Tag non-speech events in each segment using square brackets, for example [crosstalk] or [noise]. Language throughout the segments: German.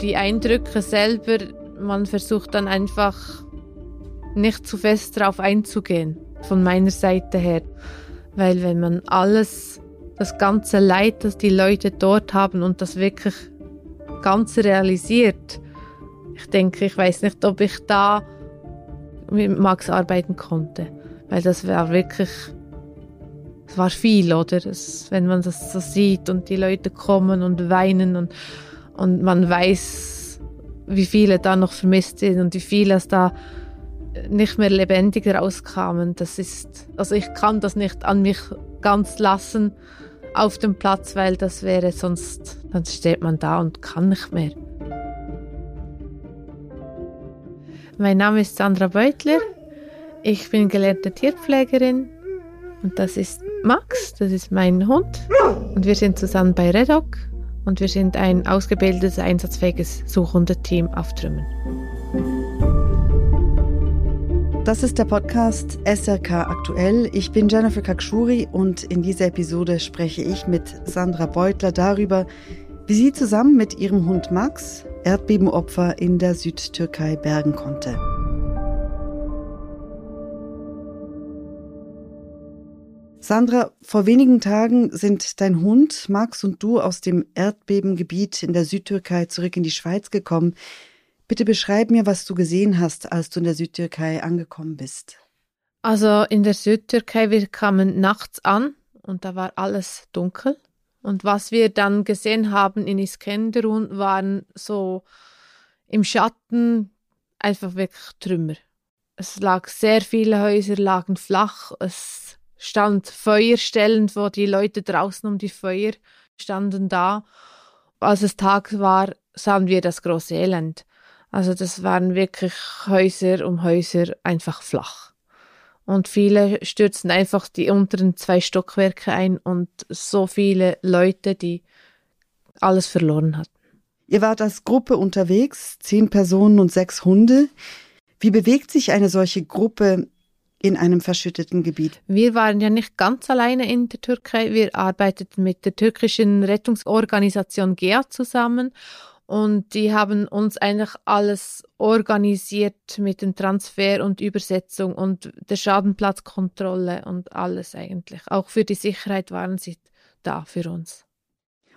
die Eindrücke selber, man versucht dann einfach nicht zu fest darauf einzugehen, von meiner Seite her. Weil wenn man alles, das ganze Leid, das die Leute dort haben und das wirklich ganz realisiert, ich denke, ich weiß nicht, ob ich da mit Max arbeiten konnte. Weil das war wirklich, es war viel, oder? Das, wenn man das so sieht und die Leute kommen und weinen und, und man weiß, wie viele da noch vermisst sind und wie viele es da nicht mehr lebendig rauskamen. Das ist, also ich kann das nicht an mich ganz lassen auf dem Platz, weil das wäre sonst, dann steht man da und kann nicht mehr. Mein Name ist Sandra Beutler. Ich bin gelernte Tierpflegerin und das ist Max, das ist mein Hund. Und wir sind zusammen bei Redoc und wir sind ein ausgebildetes, einsatzfähiges Suchhundeteam auf Trümmern. Das ist der Podcast SRK Aktuell. Ich bin Jennifer Kakshuri und in dieser Episode spreche ich mit Sandra Beutler darüber, wie sie zusammen mit ihrem Hund Max Erdbebenopfer in der Südtürkei bergen konnte. Sandra, vor wenigen Tagen sind dein Hund Max und du aus dem Erdbebengebiet in der Südtürkei zurück in die Schweiz gekommen. Bitte beschreib mir, was du gesehen hast, als du in der Südtürkei angekommen bist. Also in der Südtürkei, wir kamen nachts an und da war alles dunkel. Und was wir dann gesehen haben in Iskenderun waren so im Schatten einfach wirklich Trümmer. Es lag sehr viele Häuser lagen flach. Es stand Feuerstellen, wo die Leute draußen um die Feuer standen da. Als es Tag war, sahen wir das große Elend. Also das waren wirklich Häuser um Häuser einfach flach. Und viele stürzten einfach die unteren zwei Stockwerke ein und so viele Leute, die alles verloren hatten. Ihr wart als Gruppe unterwegs, zehn Personen und sechs Hunde. Wie bewegt sich eine solche Gruppe in einem verschütteten Gebiet? Wir waren ja nicht ganz alleine in der Türkei. Wir arbeiteten mit der türkischen Rettungsorganisation GEA zusammen und die haben uns eigentlich alles organisiert mit dem Transfer und Übersetzung und der Schadenplatzkontrolle und alles eigentlich. Auch für die Sicherheit waren sie da für uns.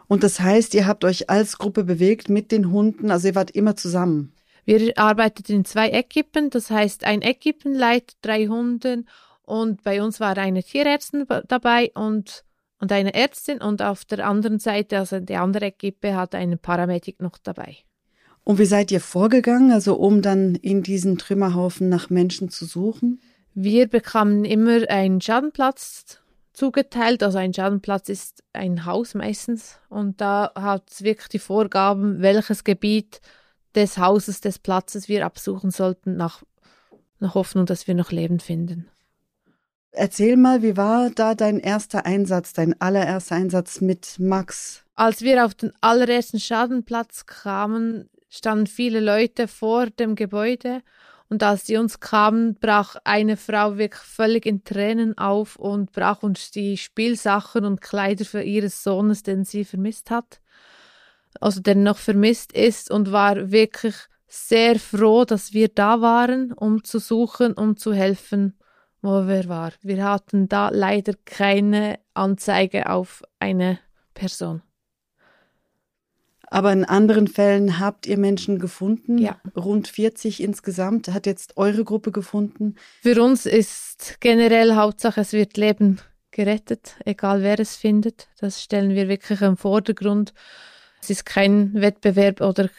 Und das heißt, ihr habt euch als Gruppe bewegt mit den Hunden, also ihr wart immer zusammen. Wir arbeiteten in zwei Equipen, das heißt ein Equipenleit, drei Hunden und bei uns war eine Tierärztin dabei und und eine Ärztin und auf der anderen Seite, also die andere Equipe, hat einen Paramedic noch dabei. Und wie seid ihr vorgegangen, also um dann in diesen Trümmerhaufen nach Menschen zu suchen? Wir bekamen immer einen Schadenplatz zugeteilt. Also ein Schadenplatz ist ein Haus meistens. Und da hat es wirklich die Vorgaben, welches Gebiet des Hauses, des Platzes wir absuchen sollten, nach, nach Hoffnung, dass wir noch Leben finden. Erzähl mal, wie war da dein erster Einsatz, dein allererster Einsatz mit Max? Als wir auf den allerersten Schadenplatz kamen, standen viele Leute vor dem Gebäude und als sie uns kamen, brach eine Frau wirklich völlig in Tränen auf und brach uns die Spielsachen und Kleider für ihres Sohnes, den sie vermisst hat, also der noch vermisst ist und war wirklich sehr froh, dass wir da waren, um zu suchen, um zu helfen wo wir waren. Wir hatten da leider keine Anzeige auf eine Person. Aber in anderen Fällen habt ihr Menschen gefunden? Ja. Rund 40 insgesamt. Hat jetzt eure Gruppe gefunden? Für uns ist generell Hauptsache, es wird Leben gerettet, egal wer es findet. Das stellen wir wirklich im Vordergrund. Es ist kein Wettbewerb oder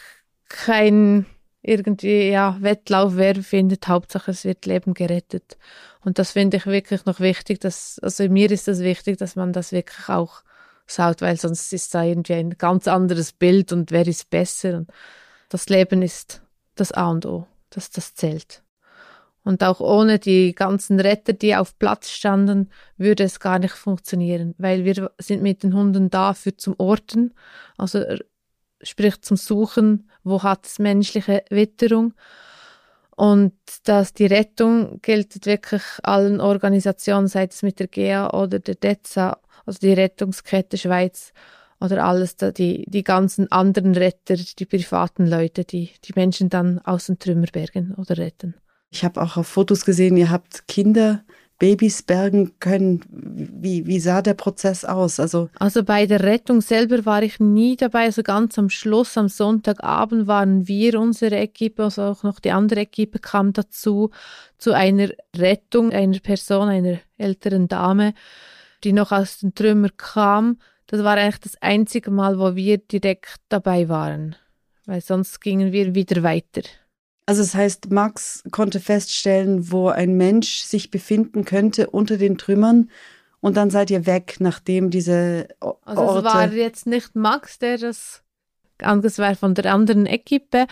kein irgendwie, ja, Wettlauf, wer findet, Hauptsache es wird Leben gerettet. Und das finde ich wirklich noch wichtig, dass, also mir ist das wichtig, dass man das wirklich auch schaut, weil sonst ist da irgendwie ein ganz anderes Bild und wer ist besser. Und das Leben ist das A und O, dass das zählt. Und auch ohne die ganzen Retter, die auf Platz standen, würde es gar nicht funktionieren, weil wir sind mit den Hunden da für zum Orten, also sprich zum Suchen, wo hat es menschliche Witterung. Und dass die Rettung gilt wirklich allen Organisationen, sei es mit der GEA oder der DEZA, also die Rettungskette Schweiz. oder alles, da, die, die ganzen anderen Retter, die privaten Leute, die die Menschen dann aus den Trümmerbergen oder retten. Ich habe auch auf Fotos gesehen, ihr habt Kinder Babys bergen können. Wie, wie sah der Prozess aus? Also, also bei der Rettung selber war ich nie dabei. Also ganz am Schluss, am Sonntagabend waren wir, unsere Equipe, also auch noch die andere Equipe kam dazu, zu einer Rettung einer Person, einer älteren Dame, die noch aus den Trümmern kam. Das war eigentlich das einzige Mal, wo wir direkt dabei waren, weil sonst gingen wir wieder weiter. Also das heißt, Max konnte feststellen, wo ein Mensch sich befinden könnte unter den Trümmern und dann seid ihr weg, nachdem diese Orte... Also es war jetzt nicht Max, der das, das war von der anderen Equipe.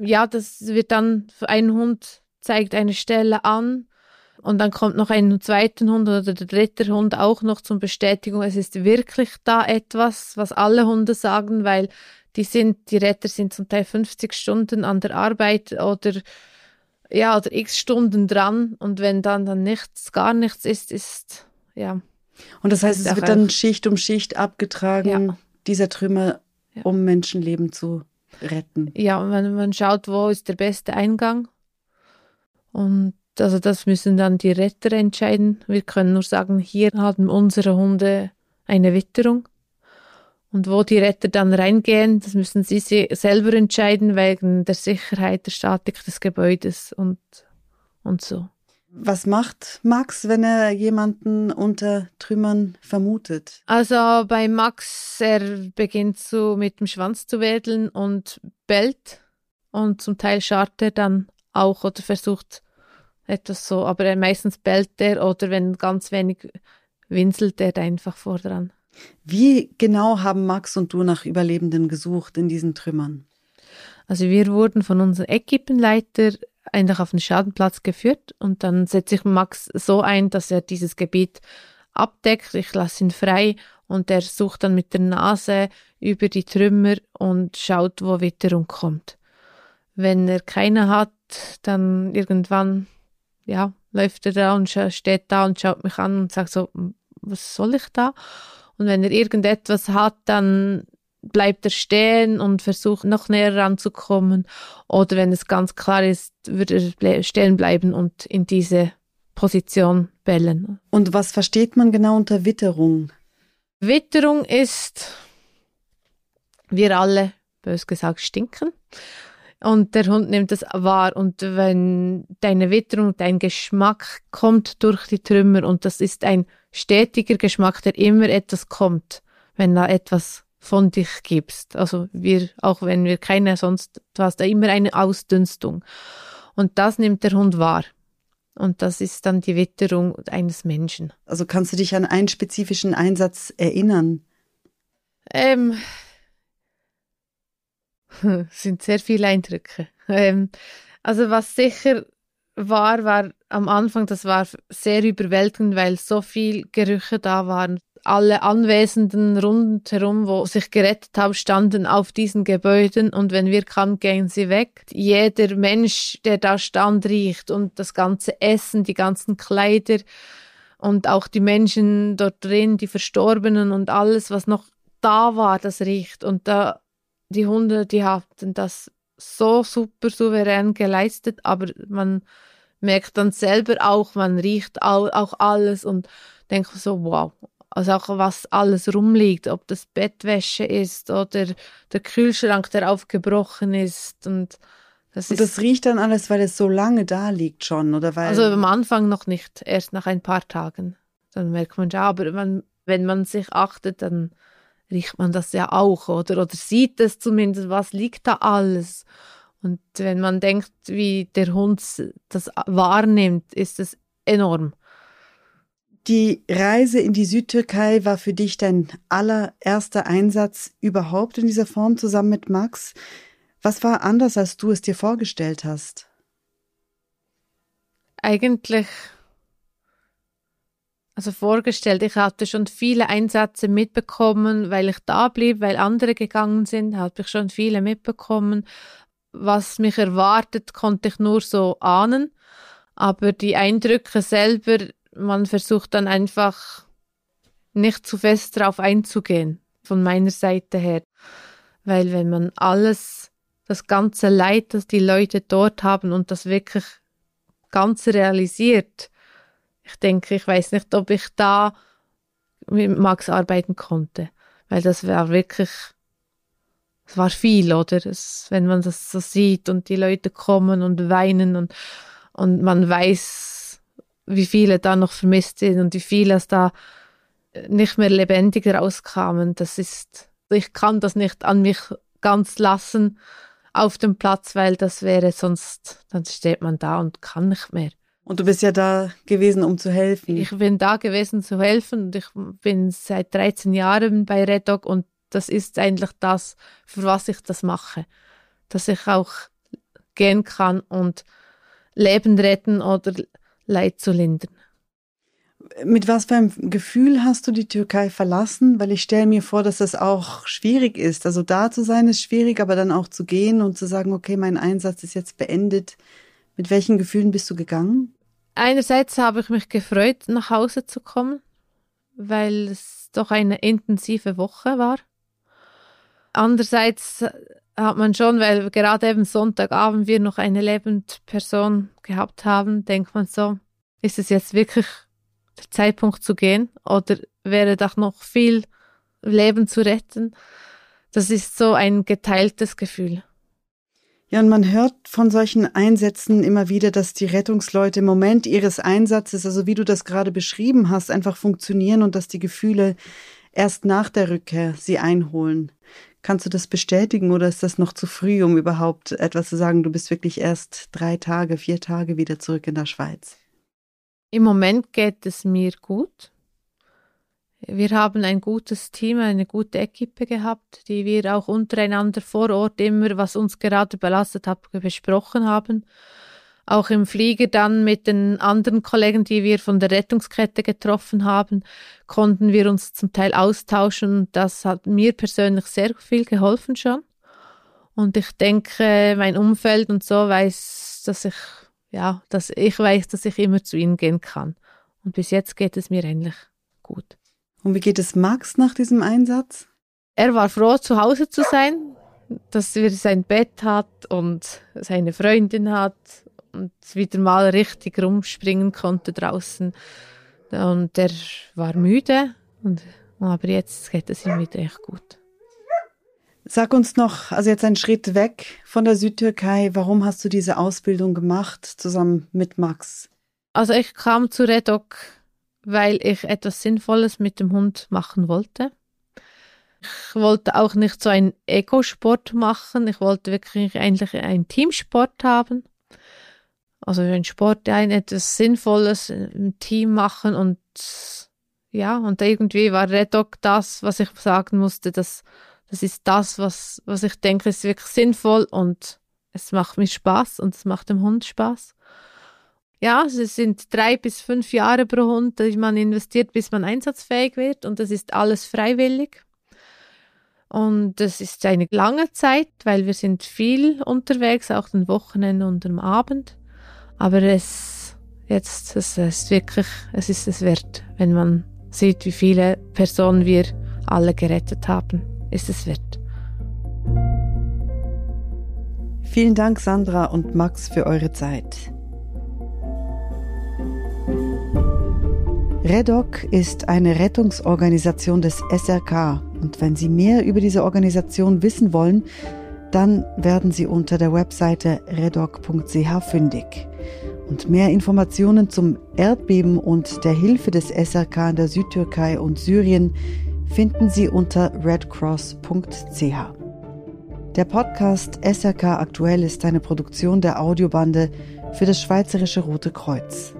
Ja, das wird dann, ein Hund zeigt eine Stelle an und dann kommt noch ein zweiter Hund oder der dritte Hund auch noch zum Bestätigung, es ist wirklich da etwas, was alle Hunde sagen, weil die sind, die Retter sind zum Teil 50 Stunden an der Arbeit oder ja, oder x Stunden dran und wenn dann dann nichts, gar nichts ist, ist, ja. Und das heißt, es wird dann Schicht um Schicht abgetragen, ja. dieser Trümmer, ja. um Menschenleben zu retten. Ja, und man, man schaut, wo ist der beste Eingang. Und also das müssen dann die Retter entscheiden. Wir können nur sagen, hier haben unsere Hunde eine Witterung. Und wo die Retter dann reingehen, das müssen sie selber entscheiden wegen der Sicherheit, der Statik des Gebäudes und, und so. Was macht Max, wenn er jemanden unter Trümmern vermutet? Also bei Max, er beginnt so mit dem Schwanz zu wedeln und bellt und zum Teil scharrt er dann auch oder versucht etwas so, aber er meistens bellt er oder wenn ganz wenig winselt er einfach vor dran. Wie genau haben Max und du nach Überlebenden gesucht in diesen Trümmern? Also wir wurden von unserem Equipenleiter einfach auf den Schadenplatz geführt und dann setzt sich Max so ein, dass er dieses Gebiet abdeckt. Ich lasse ihn frei und er sucht dann mit der Nase über die Trümmer und schaut, wo Witterung kommt. Wenn er keine hat, dann irgendwann, ja, läuft er da und steht da und schaut mich an und sagt so, was soll ich da? Und wenn er irgendetwas hat, dann bleibt er stehen und versucht noch näher ranzukommen. Oder wenn es ganz klar ist, würde er stehen bleiben und in diese Position bellen. Und was versteht man genau unter Witterung? Witterung ist, wir alle, bös gesagt, stinken. Und der Hund nimmt das wahr. Und wenn deine Witterung, dein Geschmack kommt durch die Trümmer und das ist ein stetiger Geschmack, der immer etwas kommt, wenn da etwas von dich gibst. Also wir, auch wenn wir keine sonst, du hast da immer eine Ausdünstung. Und das nimmt der Hund wahr. Und das ist dann die Witterung eines Menschen. Also kannst du dich an einen spezifischen Einsatz erinnern? Ähm, [laughs] sind sehr viele Eindrücke. Ähm, also was sicher war, war am Anfang, das war sehr überwältigend, weil so viel Gerüche da waren. Alle Anwesenden rundherum, wo sich gerettet haben, standen auf diesen Gebäuden und wenn wir kamen, gingen sie weg. Jeder Mensch, der da stand, riecht und das ganze Essen, die ganzen Kleider und auch die Menschen dort drin, die Verstorbenen und alles, was noch da war, das riecht. Und da, die Hunde, die hatten das so super souverän geleistet, aber man merkt dann selber auch, man riecht auch alles und denkt so, wow. Also auch was alles rumliegt, ob das Bettwäsche ist oder der Kühlschrank, der aufgebrochen ist und das, und das riecht dann alles, weil es so lange da liegt schon, oder weil? Also am Anfang noch nicht, erst nach ein paar Tagen. Dann merkt man ja, aber man, wenn man sich achtet, dann riecht man das ja auch, oder? Oder sieht es zumindest, was liegt da alles. Und wenn man denkt, wie der Hund das wahrnimmt, ist es enorm. Die Reise in die Südtürkei war für dich dein allererster Einsatz überhaupt in dieser Form zusammen mit Max. Was war anders, als du es dir vorgestellt hast? Eigentlich, also vorgestellt, ich hatte schon viele Einsätze mitbekommen, weil ich da blieb, weil andere gegangen sind, habe ich schon viele mitbekommen was mich erwartet, konnte ich nur so ahnen. Aber die Eindrücke selber, man versucht dann einfach nicht zu fest darauf einzugehen. von meiner Seite her. Weil wenn man alles, das ganze Leid, das die Leute dort haben und das wirklich ganz realisiert, ich denke, ich weiß nicht, ob ich da mit Max arbeiten konnte. Weil das war wirklich, es war viel, oder? Es, wenn man das so sieht und die Leute kommen und weinen und, und man weiß, wie viele da noch vermisst sind und wie viele es da nicht mehr lebendig rauskamen. Das ist, ich kann das nicht an mich ganz lassen auf dem Platz, weil das wäre sonst, dann steht man da und kann nicht mehr. Und du bist ja da gewesen, um zu helfen. Ich bin da gewesen zu helfen und ich bin seit 13 Jahren bei Red Dog und das ist eigentlich das, für was ich das mache. Dass ich auch gehen kann und Leben retten oder Leid zu lindern. Mit was für einem Gefühl hast du die Türkei verlassen? Weil ich stelle mir vor, dass das auch schwierig ist. Also da zu sein ist schwierig, aber dann auch zu gehen und zu sagen, okay, mein Einsatz ist jetzt beendet. Mit welchen Gefühlen bist du gegangen? Einerseits habe ich mich gefreut, nach Hause zu kommen, weil es doch eine intensive Woche war. Andererseits hat man schon, weil gerade eben Sonntagabend wir noch eine lebende Person gehabt haben, denkt man so, ist es jetzt wirklich der Zeitpunkt zu gehen oder wäre doch noch viel Leben zu retten? Das ist so ein geteiltes Gefühl. Ja, und man hört von solchen Einsätzen immer wieder, dass die Rettungsleute im Moment ihres Einsatzes, also wie du das gerade beschrieben hast, einfach funktionieren und dass die Gefühle erst nach der Rückkehr sie einholen. Kannst du das bestätigen oder ist das noch zu früh, um überhaupt etwas zu sagen? Du bist wirklich erst drei Tage, vier Tage wieder zurück in der Schweiz. Im Moment geht es mir gut. Wir haben ein gutes Team, eine gute Equipe gehabt, die wir auch untereinander vor Ort immer, was uns gerade belastet hat, besprochen haben. Auch im Flieger dann mit den anderen Kollegen, die wir von der Rettungskette getroffen haben, konnten wir uns zum Teil austauschen. Das hat mir persönlich sehr viel geholfen schon. Und ich denke, mein Umfeld und so weiß, dass ich ja, dass ich weiß, dass ich immer zu ihnen gehen kann. Und bis jetzt geht es mir ähnlich gut. Und wie geht es Max nach diesem Einsatz? Er war froh, zu Hause zu sein, dass er sein Bett hat und seine Freundin hat und wieder mal richtig rumspringen konnte draußen. Und er war müde, und, aber jetzt geht es ihm wieder echt gut. Sag uns noch, also jetzt einen Schritt weg von der Südtürkei, warum hast du diese Ausbildung gemacht zusammen mit Max? Also ich kam zu Redok, weil ich etwas Sinnvolles mit dem Hund machen wollte. Ich wollte auch nicht so einen Ego-Sport machen, ich wollte wirklich eigentlich einen Teamsport haben. Also ein Sport, ein etwas Sinnvolles im Team machen und ja, und irgendwie war Redok das, was ich sagen musste, dass das ist das, was, was ich denke, ist wirklich sinnvoll und es macht mir Spaß und es macht dem Hund Spaß. Ja, es sind drei bis fünf Jahre pro Hund, die man investiert, bis man einsatzfähig wird und das ist alles freiwillig. Und das ist eine lange Zeit, weil wir sind viel unterwegs, auch den Wochenende und am Abend. Aber es jetzt, es ist wirklich, es ist es wert, wenn man sieht, wie viele Personen wir alle gerettet haben ist es wert. Vielen Dank, Sandra und Max, für eure Zeit. REDOC ist eine Rettungsorganisation des SRK und wenn Sie mehr über diese Organisation wissen wollen, dann werden Sie unter der Webseite redoc.ch fündig. Und mehr Informationen zum Erdbeben und der Hilfe des SRK in der Südtürkei und Syrien finden Sie unter redcross.ch. Der Podcast SRK Aktuell ist eine Produktion der Audiobande für das Schweizerische Rote Kreuz.